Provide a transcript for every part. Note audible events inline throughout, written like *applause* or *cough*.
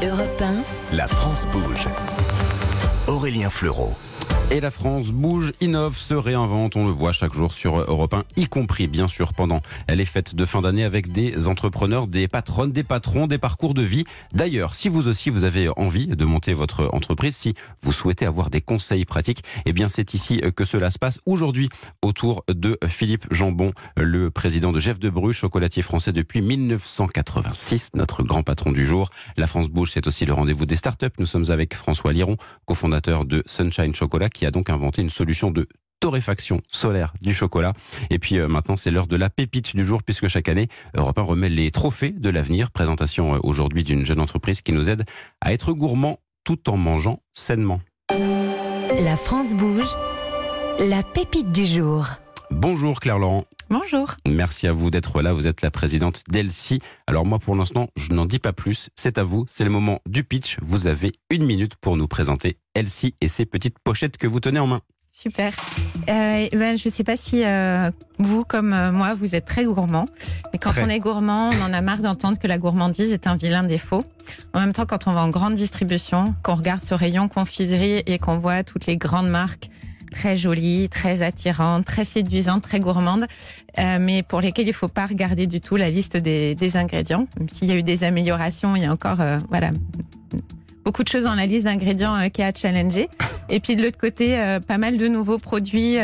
Europe 1, La France bouge. Aurélien Fleureau. Et la France bouge, innove, se réinvente. On le voit chaque jour sur Europe 1, y compris bien sûr pendant les fêtes de fin d'année avec des entrepreneurs, des patronnes, des patrons, des parcours de vie. D'ailleurs, si vous aussi vous avez envie de monter votre entreprise, si vous souhaitez avoir des conseils pratiques, eh bien c'est ici que cela se passe aujourd'hui autour de Philippe Jambon, le président de Jeff de Bru, chocolatier français depuis 1986, notre grand patron du jour. La France bouge, c'est aussi le rendez-vous des startups. Nous sommes avec François Liron, cofondateur de Sunshine Chocolat qui a donc inventé une solution de torréfaction solaire du chocolat. Et puis euh, maintenant, c'est l'heure de la pépite du jour, puisque chaque année, Europe 1 remet les trophées de l'avenir. Présentation euh, aujourd'hui d'une jeune entreprise qui nous aide à être gourmand tout en mangeant sainement. la France bouge, la pépite du jour. Bonjour Claire Laurent. Bonjour. Merci à vous d'être là. Vous êtes la présidente d'Elsie. Alors moi, pour l'instant, je n'en dis pas plus. C'est à vous. C'est le moment du pitch. Vous avez une minute pour nous présenter Elsie et ses petites pochettes que vous tenez en main. Super. Euh, ben, je ne sais pas si euh, vous, comme euh, moi, vous êtes très gourmand. Mais quand Très. on est gourmand, on en a marre d'entendre que la gourmandise est un vilain défaut. En même temps, quand on va en grande distribution, qu'on regarde ce rayon confiserie et qu'on voit toutes les grandes marques très jolies, très attirantes, très séduisantes, très gourmandes, euh, mais pour lesquelles il ne faut pas regarder du tout la liste des, ingrédients. Même s'il y a eu des améliorations, il y a encore euh, voilà, beaucoup de choses dans la liste d'ingrédients euh, qui a challengé. Et puis de l'autre côté, pas mal de nouveaux produits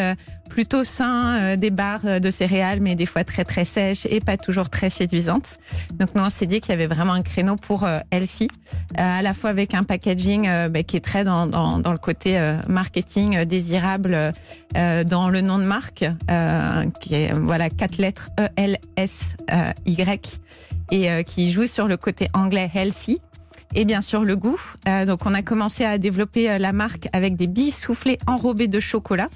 plutôt sains, euh, des barres euh, de céréales, mais des fois très très sèches et pas toujours très séduisantes. Donc nous, on s'est dit qu'il y avait vraiment un créneau pour euh, Elsie, à la fois avec un packaging bah, qui est très dans, le côté marketing désirable, dans le nom de marque, qui est voilà quatre lettres E L S Y, et qui joue sur le côté anglais healthy et bien sûr le goût. Donc on a commencé à développer la marque avec des billes soufflées enrobées de chocolat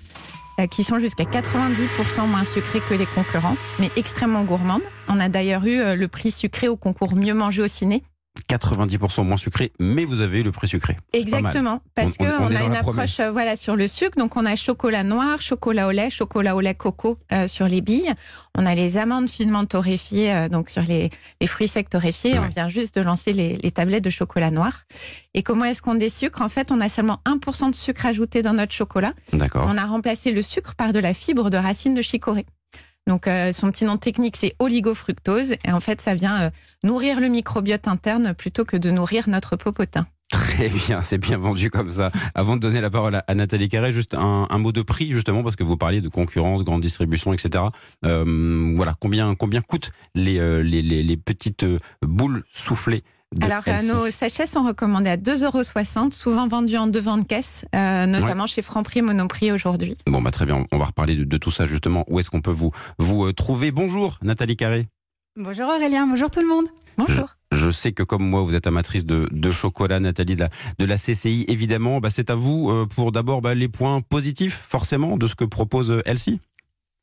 qui sont jusqu'à 90% moins sucrées que les concurrents, mais extrêmement gourmandes. On a d'ailleurs eu euh, le prix sucré au concours Mieux manger au ciné. 90% moins sucré, mais vous avez le prix sucré. C'est pas mal. Exactement, parce On- on- a une promesse. approche euh, voilà sur le sucre. Donc on a chocolat noir, chocolat au lait, chocolat au lait coco euh, sur les billes. On a les amandes finement torréfiées euh, donc sur les, les fruits secs torréfiés. Ouais. On vient juste de lancer les, les tablettes de chocolat noir. Et comment est-ce qu'on désucre? En fait, on a seulement 1% de sucre ajouté dans notre chocolat. D'accord. On a remplacé le sucre par de la fibre de racine de chicorée. Donc euh, son petit nom technique c'est oligofructose et en fait ça vient euh, nourrir le microbiote interne plutôt que de nourrir notre popotin. Très bien, c'est bien vendu comme ça. Avant de donner la parole à, Nathalie Carré, juste un, mot de prix justement parce que vous parliez de concurrence, grande distribution, etc. Euh, voilà, combien combien coûtent les petites boules soufflées Alors, euh, nos sachets sont recommandés à 2,60 euros, souvent vendus en devant de caisse, euh, notamment chez Franprix Monoprix aujourd'hui. Bon bah très bien, on va reparler de, de tout ça justement. Où est-ce qu'on peut vous vous euh, trouver? Bonjour Nathalie Carré. Bonjour Aurélien, bonjour tout le monde. Bonjour. Je sais que comme moi, vous êtes amatrice de, de chocolat, Nathalie, de la, de la CCI, évidemment. Bah, c'est à vous euh, pour d'abord bah, les points positifs, forcément, de ce que propose euh, Elsie.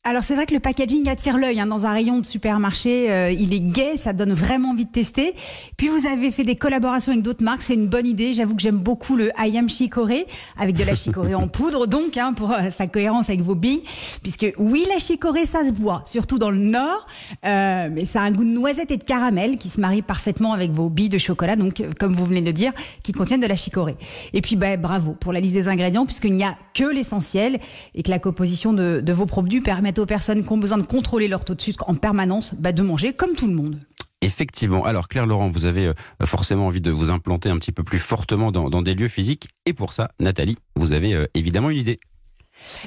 Alors c'est vrai que le packaging attire l'œil hein, dans un rayon de supermarché, euh, il est gai, ça donne vraiment envie de tester. Puis vous avez fait des collaborations avec d'autres marques, c'est une bonne idée. J'avoue que j'aime beaucoup le I am chicorée avec de la chicorée en poudre, donc hein, pour euh, sa cohérence avec vos billes, puisque oui la chicorée ça se boit, surtout dans le nord, euh, mais ça a un goût de noisette et de caramel qui se marie parfaitement avec vos billes de chocolat, donc euh, comme vous venez de le dire, qui contiennent de la chicorée. Et puis bah, bravo pour la liste des ingrédients, puisqu'il n'y a que l'essentiel et que la composition de, de vos produits aux personnes qui ont besoin de contrôler leur taux de sucre en permanence bah, de manger comme tout le monde. Effectivement. Alors, Claire Laurent, vous avez euh, forcément envie de vous implanter un petit peu plus fortement dans, dans des lieux physiques. Et pour ça, Nathalie, vous avez euh, évidemment une idée.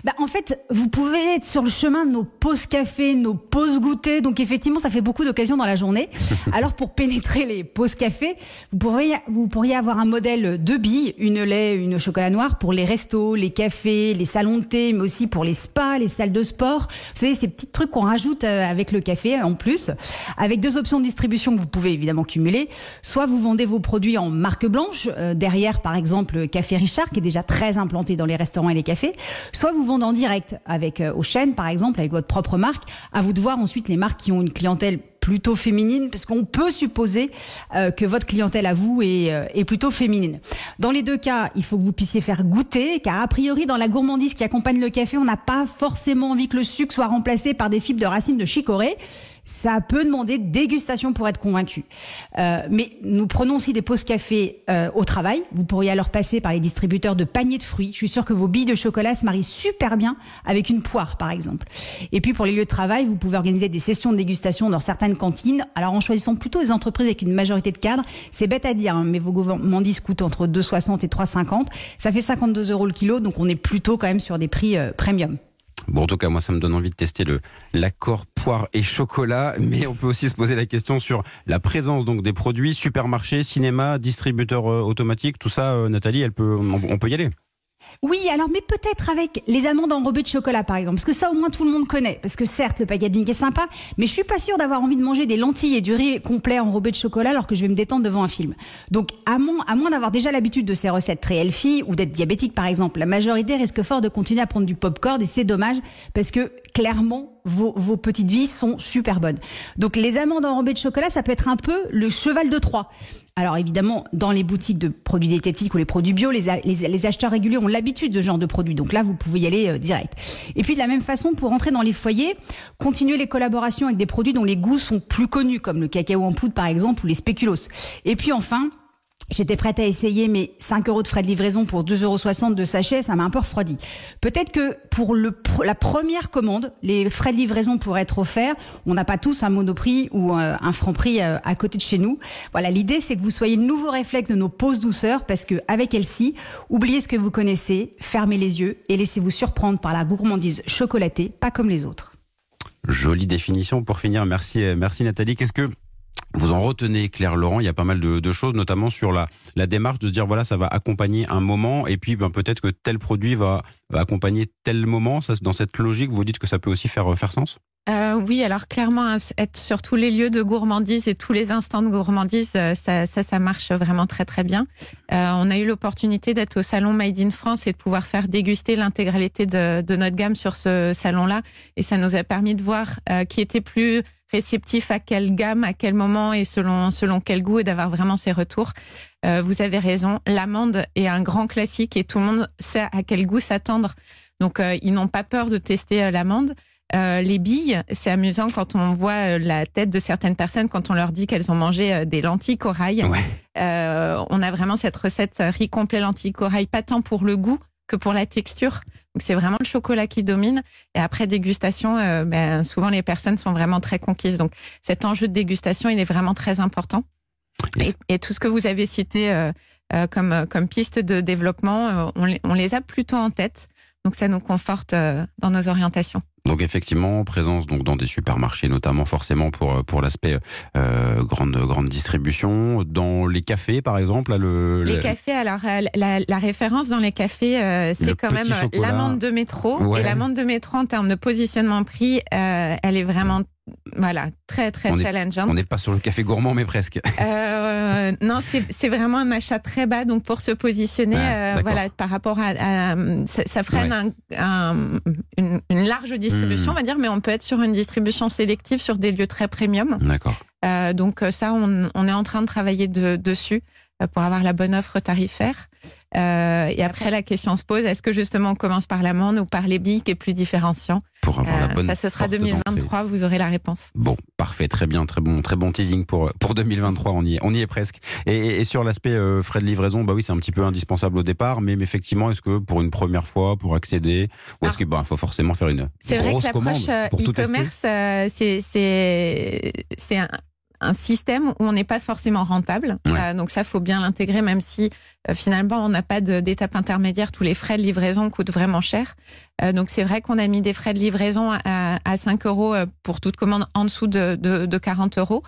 Bah, en fait, vous pouvez être sur le chemin de nos pauses café, nos pauses goûter. Donc, effectivement, ça fait beaucoup d'occasions dans la journée. *laughs* Alors, pour pénétrer les pauses café, vous pourriez, vous pourriez avoir un modèle de billes, une lait, une chocolat noir pour les restos, les cafés, les salons de thé, mais aussi pour les spas, les salles de sport. Vous savez, ces petits trucs qu'on rajoute euh, avec le café en plus. Avec deux options de distribution que vous pouvez évidemment cumuler. Soit vous vendez vos produits en marque blanche, euh, derrière, par exemple, Café Richard, qui est déjà très implanté dans les restaurants et les cafés. Soit vous vendez en direct avec euh, Auchan, par exemple, avec votre propre marque. À vous de voir ensuite les marques qui ont une clientèle plutôt féminine, parce qu'on peut supposer euh, que votre clientèle à vous est, euh, est plutôt féminine. Dans les deux cas, il faut que vous puissiez faire goûter, car a priori, dans la gourmandise qui accompagne le café, on n'a pas forcément envie que le sucre soit remplacé par des fibres de racines de chicorée. Ça peut demander dégustation pour être convaincu. Euh, mais nous prenons aussi des pauses café euh, au travail. Vous pourriez alors passer par les distributeurs de paniers de fruits. Je suis sûre que vos billes de chocolat se marient super bien avec une poire, par exemple. Et puis pour les lieux de travail, vous pouvez organiser des sessions de dégustation dans certaines cantines. Alors en choisissant plutôt les entreprises avec une majorité de cadres, c'est bête à dire, hein, mais vos gourmandises coûtent entre 2,60 et 3,50. Ça fait 52 euros le kilo, donc on est plutôt quand même sur des prix euh, premium. Bon, en tout cas, moi, ça me donne envie de tester le l'accord poire et chocolat, *laughs* mais on peut aussi se poser la question sur la présence donc des produits supermarchés, cinéma, distributeurs euh, automatiques, tout ça. euh, Nathalie, elle peut, on peut y aller. Oui, alors mais peut-être avec les amandes enrobées de chocolat par exemple, parce que ça au moins tout le monde connaît. Parce que certes le packaging est sympa, mais je suis pas sûre d'avoir envie de manger des lentilles et du riz complet enrobé de chocolat alors que je vais me détendre devant un film. Donc à moins, d'avoir déjà l'habitude de ces recettes très healthy ou d'être diabétique par exemple, la majorité risque fort de continuer à prendre du popcorn et c'est dommage parce que clairement vos, petites vies sont super bonnes. Donc les amandes enrobées de chocolat, ça peut être un peu le cheval de Troie. Alors évidemment, dans les boutiques de produits diététiques ou les produits bio, les acheteurs réguliers ont l'habitude de ce genre de produits. Donc là, vous pouvez y aller euh, direct. Et puis de la même façon, pour entrer dans les foyers, continuer les collaborations avec des produits dont les goûts sont plus connus, comme le cacao en poudre par exemple ou les spéculoos. Et puis enfin, J'étais prête à essayer, mais 5 euros de frais de livraison pour 2,60 euros de sachet, ça m'a un peu refroidi. Peut-être que pour la première commande, les frais de livraison pourraient être offerts. On n'a pas tous un monoprix ou euh, un franc prix euh, à côté de chez nous. Voilà, l'idée c'est que vous soyez le nouveau réflexe de nos pauses douceur, parce que avec Elsie, oubliez ce que vous connaissez, fermez les yeux et laissez-vous surprendre par la gourmandise chocolatée, pas comme les autres. Jolie définition pour finir. Merci, euh, merci Nathalie. Qu'est-ce que vous en retenez, Claire Laurent Il y a pas mal de, choses, notamment sur la, la démarche de se dire voilà, ça va accompagner un moment, et puis ben, peut-être que tel produit va, accompagner tel moment. Ça, dans cette logique, vous dites que ça peut aussi faire, faire sens? Euh, oui, alors clairement, hein, être sur tous les lieux de gourmandise et tous les instants de gourmandise, euh, ça, ça, marche vraiment très très bien. Euh, on a eu l'opportunité d'être au salon Made in France et de pouvoir faire déguster l'intégralité de, notre gamme sur ce salon-là, et ça nous a permis de voir qui était plus réceptif à quelle gamme, à quel moment et selon selon quel goût, et d'avoir vraiment ces retours. Euh, vous avez raison, l'amande est un grand classique et tout le monde sait à quel goût s'attendre. Donc euh, ils n'ont pas peur de tester euh, l'amande. Euh, les billes, c'est amusant quand on voit la tête de certaines personnes quand on leur dit qu'elles ont mangé des lentilles corail. Ouais. Euh, on a vraiment cette recette riz complet lentilles corail, pas tant pour le goût que pour la texture. Donc c'est vraiment le chocolat qui domine. Et après dégustation, euh, ben, souvent les personnes sont vraiment très conquises. Donc cet enjeu de dégustation, il est vraiment très important. Et Et, et tout ce que vous avez cité euh, euh, comme, euh, comme piste de développement, on, les, on les a plutôt en tête. Donc ça nous conforte dans nos orientations. Donc effectivement, présence donc dans des supermarchés, notamment forcément pour pour l'aspect euh, grande grande distribution, dans les cafés par exemple. Là, le, Les le- cafés, alors euh, la, la référence dans les cafés, euh, Le c'est quand même euh, l'amande de métro. Ouais. Et l'amande de métro, en termes de positionnement prix, euh, elle est vraiment voilà, très très On est- on n'est pas sur le café gourmand, mais presque. Euh, non, c'est vraiment un achat très bas. Donc pour se positionner, Ah, euh, voilà, par rapport à, à- ça, ça freine Ouais. un- un- une, une large distribution, Hmm. on va dire, mais on peut être sur une distribution sélective sur des lieux très premium. D'accord. Euh, donc ça, on, on est en train de travailler de- dessus pour avoir la bonne offre tarifaire. Euh, et après, la question se pose est-ce que justement on commence par l'amende ou par les billes qui est plus différenciant Pour avoir la Euh, bonne. Ça, ce sera porte d'entrée. 2023. Vous aurez la réponse. Bon, parfait, très bien, très bon, très bon teasing pour pour 2023. On y est, on y est presque. Et, et sur l'aspect euh, frais de livraison, bah oui, c'est un petit peu indispensable au départ, mais, mais effectivement, est-ce que pour une première fois, pour accéder, ou est-ce Ah. que bah faut forcément faire une C'est vrai que l'approche euh, e-commerce, euh, c'est un, un système où on n'est pas forcément rentable. Ouais. Euh, donc ça, faut bien l'intégrer, même si euh, finalement on n'a pas d'étape intermédiaire. Tous les frais de livraison coûtent vraiment cher. Euh, donc c'est vrai qu'on a mis des frais de livraison à, à 5 euros pour toute commande en dessous de, de, de 40 euros.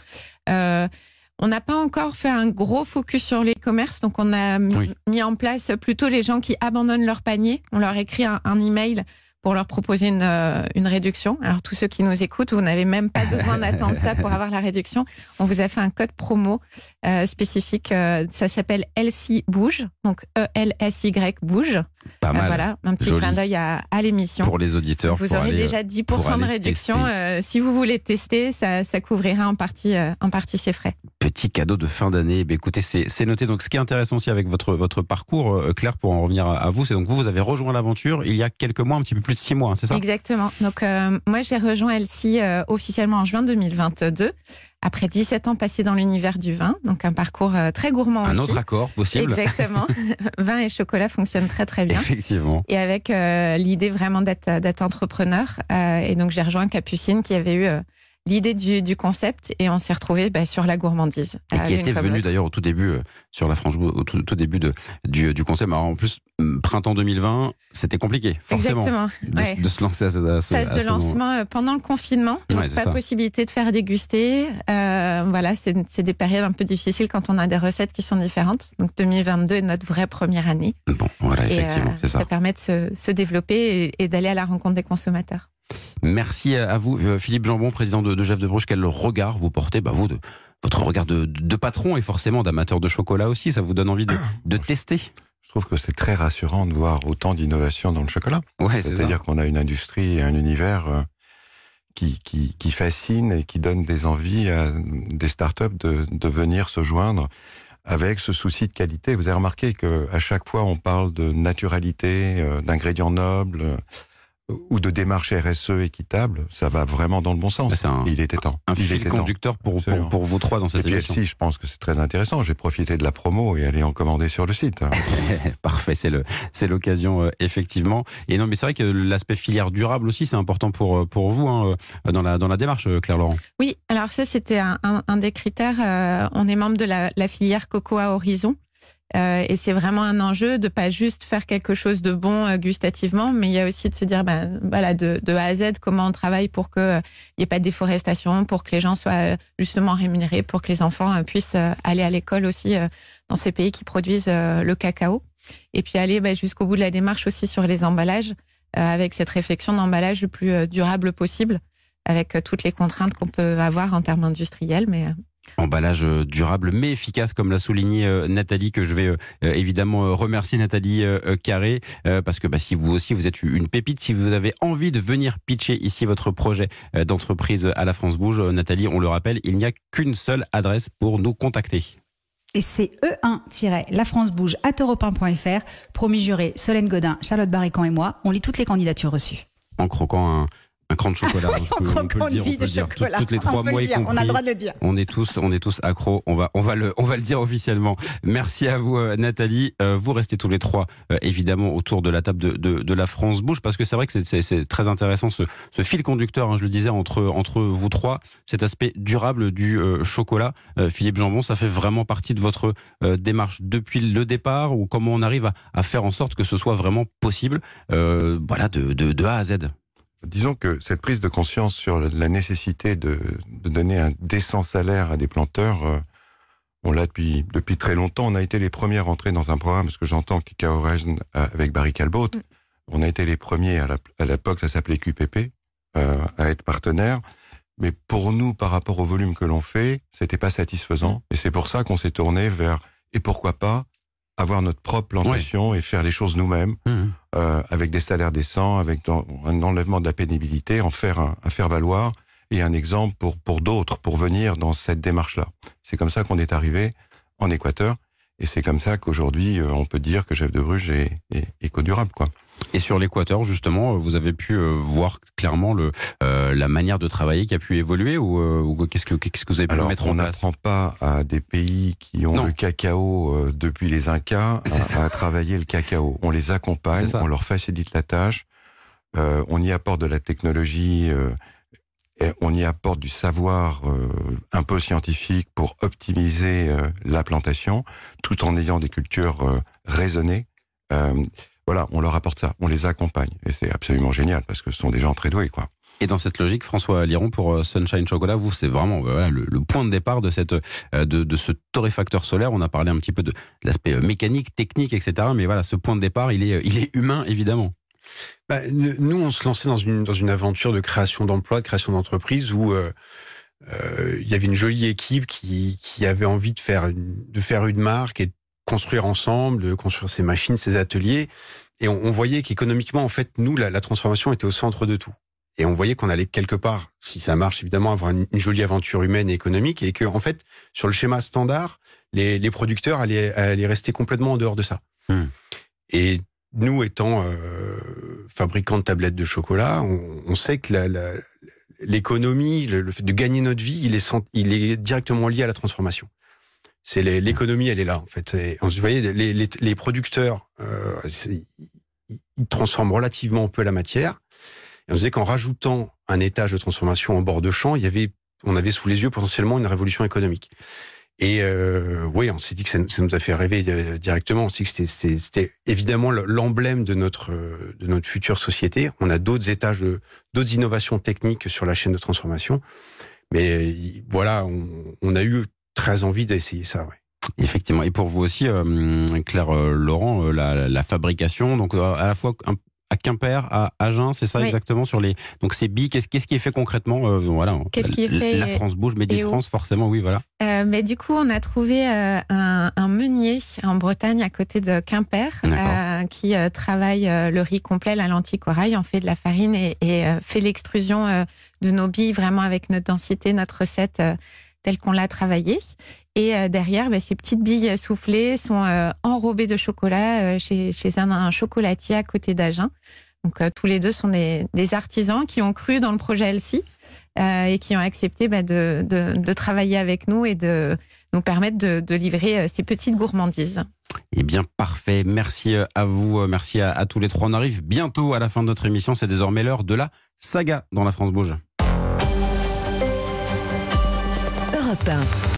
On n'a pas encore fait un gros focus sur les commerces, donc on a Oui. mis en place plutôt les gens qui abandonnent leur panier. On leur écrit un, un email pour leur proposer une, euh, une réduction. Alors tous ceux qui nous écoutent, vous n'avez même pas besoin *laughs* d'attendre ça pour avoir la réduction. On vous a fait un code promo euh, spécifique. euh, ça s'appelle LC Bouge, donc E L S Y Bouge. Pas mal. voilà, un petit Joli. clin d'œil à, à l'émission. Pour les auditeurs. Vous aurez aller, déjà euh, 10% pour de réduction. euh, si vous voulez tester, ça, ça couvrira en partie, euh, en partie ces frais. Petit cadeau de fin d'année. Ben, écoutez, c'est noté. Donc, ce qui est intéressant aussi avec votre, votre parcours, euh, Claire, pour en revenir à, à vous, c'est donc vous, vous avez rejoint l'aventure il y a quelques mois, un petit peu plus de six mois, hein, c'est ça? Exactement. Donc, euh, moi, j'ai rejoint Elsie euh, officiellement en juin 2022, après 17 ans passés dans l'univers du vin. Donc, un parcours euh, très gourmand Un aussi. autre accord possible. Exactement. *laughs* *laughs* vin et chocolat fonctionnent très, très bien. Effectivement. Et avec euh, l'idée vraiment d'être d'être entrepreneur. Euh, et donc, j'ai rejoint Capucine qui avait eu euh, l'idée du, du concept et on s'est retrouvés bah, sur la gourmandise. Et Euh, qui était venu d'ailleurs au tout début euh, sur la au tout, tout début de, du, du concept. Alors en plus, hum, printemps 2020, c'était compliqué, forcément, Exactement. de, Ouais. de se lancer à, ce- à ce, phase à de ce lancement euh, pendant le confinement. Donc, Ouais, c'est pas ça. possibilité de faire déguster. Euh, voilà, c'est des périodes un peu difficiles quand on a des recettes qui sont différentes. Donc, 2022 est notre vraie première année. Bon, voilà, Et effectivement, euh, c'est ça. permet de se, se développer et, et d'aller à la rencontre des consommateurs. Merci à vous, euh, Philippe Jambon, président de, de Jeff de Bruges. Quel regard vous portez, bah, vous, de, votre regard de, de patron et forcément d'amateur de chocolat aussi, ça vous donne envie de, de tester? Je trouve que c'est très rassurant de voir autant d'innovation dans le chocolat. Ouais. C'est-à-dire qu'on a une industrie et un univers euh, qui, qui, qui fascine et qui donne des envies à des startups de, de venir se joindre avec ce souci de qualité. Vous avez remarqué que à chaque fois on parle de naturalité, euh, d'ingrédients nobles ou de démarche RSE équitable, ça va vraiment dans le bon sens. Un- Et il était temps. Un il fil était conducteur pour, pour, Absolument. pour vous trois dans Et cette puis émission. si, je pense que c'est très intéressant. J'ai profité de la promo et aller en commander sur le site. *laughs* Parfait, c'est le c'est l'occasion euh, effectivement. Et non, mais c'est vrai que l'aspect filière durable aussi, c'est important pour euh, pour vous hein, euh, dans la dans la démarche, Claire Laurent. Oui, alors ça, c'était un, un- un des critères. Euh, on est membre de la, la filière Cocoa Horizon. Euh, et c'est vraiment un enjeu de pas juste faire quelque chose de bon euh, gustativement, mais il y a aussi de se dire, ben, voilà, de, A à Z, comment on travaille pour qu'il n'y ait pas de déforestation, pour que les gens soient euh, justement rémunérés, pour que les enfants euh, puissent euh, aller à l'école aussi euh, dans ces pays qui produisent euh, le cacao. Et puis aller ben, jusqu'au bout de la démarche aussi sur les emballages, euh, avec cette réflexion d'emballage le plus euh, durable possible, avec euh, toutes les contraintes qu'on peut avoir en termes industriels. Mais euh, Emballage euh, durable mais efficace, comme l'a souligné euh, Nathalie, que je vais euh, évidemment remercier Nathalie Carré, parce que bah, si vous aussi vous êtes une pépite, si vous avez envie de venir pitcher ici votre projet d'entreprise à la France Bouge, Nathalie, on le rappelle, il n'y a qu'une seule adresse pour nous contacter. Et c'est E1-lafrancebouge at europe1.fr. Promis juré, Solène Godin, Charlotte Barrican et moi, on lit toutes les candidatures reçues. En croquant un, un cran de chocolat. *laughs* on peut le dire, on peut le dire. Toutes- les trois mois le on a le droit de le dire. On est tous, on est tous accros. On va, on va le, on va le dire officiellement. Merci à vous, euh, Nathalie. Euh, vous restez tous les trois, euh, évidemment, autour de la table de, de, de la France Bouge, parce que c'est vrai que c'est- très intéressant ce, ce fil conducteur. hein, je le disais entre entre vous trois, cet aspect durable du euh, chocolat. Euh, Philippe Jambon, ça fait vraiment partie de votre euh, démarche depuis le départ, ou comment on arrive à, à faire en sorte que ce soit vraiment possible, voilà, de, de, de A à Z. Disons que cette prise de conscience sur la nécessité de, de donner un décent salaire à des planteurs, euh, on l'a depuis, depuis très longtemps. On a été les premiers à rentrer dans un programme, parce que j'entends Cacao Resin euh, avec Barry Calbot, Mm. on a été les premiers à la- à l'époque, ça s'appelait QPP, euh, à être partenaires. Mais pour nous, par rapport au volume que l'on fait, c'était pas satisfaisant. Et c'est pour ça qu'on s'est tourné vers, et pourquoi pas, avoir notre propre plantation et faire les choses nous-mêmes Mmh. euh, avec des salaires décents, avec un enlèvement de la pénibilité, en faire un, un faire valoir et un exemple pour pour d'autres pour venir dans cette démarche-là. C'est comme ça qu'on est arrivé en Équateur et c'est comme ça qu'aujourd'hui euh, on peut dire que Jeff de Bruges est, est éco-durable quoi. Et sur l'Équateur, justement, vous avez pu euh, voir clairement le, euh, la manière de travailler qui a pu évoluer ou, euh, ou qu'est-ce que qu'est-ce que vous avez pu Alors mettre on en place? n'apprend pas à des pays qui ont Non. le cacao euh, depuis les Incas *laughs* à, à travailler le cacao. On les accompagne, on leur facilite la tâche, euh, on y apporte de la technologie, euh, et on y apporte du savoir euh, un peu scientifique pour optimiser euh, la plantation, tout en ayant des cultures euh, raisonnées. Euh, voilà, on leur apporte ça, on les accompagne, et c'est absolument génial parce que ce sont des gens très doués, quoi. Et dans cette logique, François Liron, pour Sunshine Chocolat, vous, c'est vraiment voilà, le, point de départ de, cette, de, ce torréfacteur solaire. On a parlé un petit peu de, de l'aspect mécanique, technique, etc. Mais voilà, ce point de départ, il est, il est humain, évidemment. Bah, nous, on se lançait dans une, dans une aventure de création d'emplois, de création d'entreprise où euh, euh, il y avait une jolie équipe qui, qui avait envie de faire, une, de faire une marque et de construire ensemble, de construire ses machines, ses ateliers. et on, on voyait qu'économiquement, en fait, nous, la, la transformation était au centre de tout. Et on voyait qu'on allait quelque part, si ça marche évidemment, avoir une, une jolie aventure humaine et économique, et que en fait, sur le schéma standard, les, les producteurs allaient, allaient rester complètement en dehors de ça. Hmm. Et nous, étant euh, fabricants de tablettes de chocolat, on, on sait que l'économie, le, fait de gagner notre vie, il est, il est directement lié à la transformation. C'est l'économie, elle est là en fait. Vous voyez, les, les, les producteurs, euh, ils transforment relativement peu la matière. Et on disait qu'en rajoutant un étage de transformation en bord de champ, il y avait, on avait sous les yeux potentiellement une révolution économique. Et euh, oui, on s'est dit que ça, nous a fait rêver euh, directement. On s'est dit que c'était- évidemment le- l'emblème de notre euh, de notre future société. On a d'autres étages, d'autres innovations techniques sur la chaîne de transformation. Mais euh, voilà, on, a eu très envie d'essayer ça. Ouais. Effectivement. Et pour vous aussi, Claire Laurent, la, la fabrication, donc à la fois un- à Quimper, à Agen, c'est ça Oui. exactement sur les. Donc ces billes, qu'est-ce qu'est-ce qui est fait concrètement euh, Voilà. Qu'est-ce qui est fait La France bouge, mais des France forcément, oui, voilà. Euh, mais du coup, on a trouvé euh, un, un meunier en Bretagne à côté de Quimper qui travaille le riz complet, la lentille corail, en fait de la farine et, et, fait l'extrusion de nos billes vraiment avec notre densité, notre recette telle qu'on l'a travaillée. Et euh, derrière, bah, ces petites billes soufflées sont euh, enrobées de chocolat euh, chez, un, chocolatier à côté d'Agen. Donc tous les deux sont des, artisans qui ont cru dans le projet Elsie et qui ont accepté bah, de, travailler avec nous et de nous permettre de, livrer ces petites gourmandises. Eh bien, parfait. Merci à vous. Merci à, à tous les trois. On arrive bientôt à la fin de notre émission. C'est désormais l'heure de la saga dans la France bouge. Europe 1.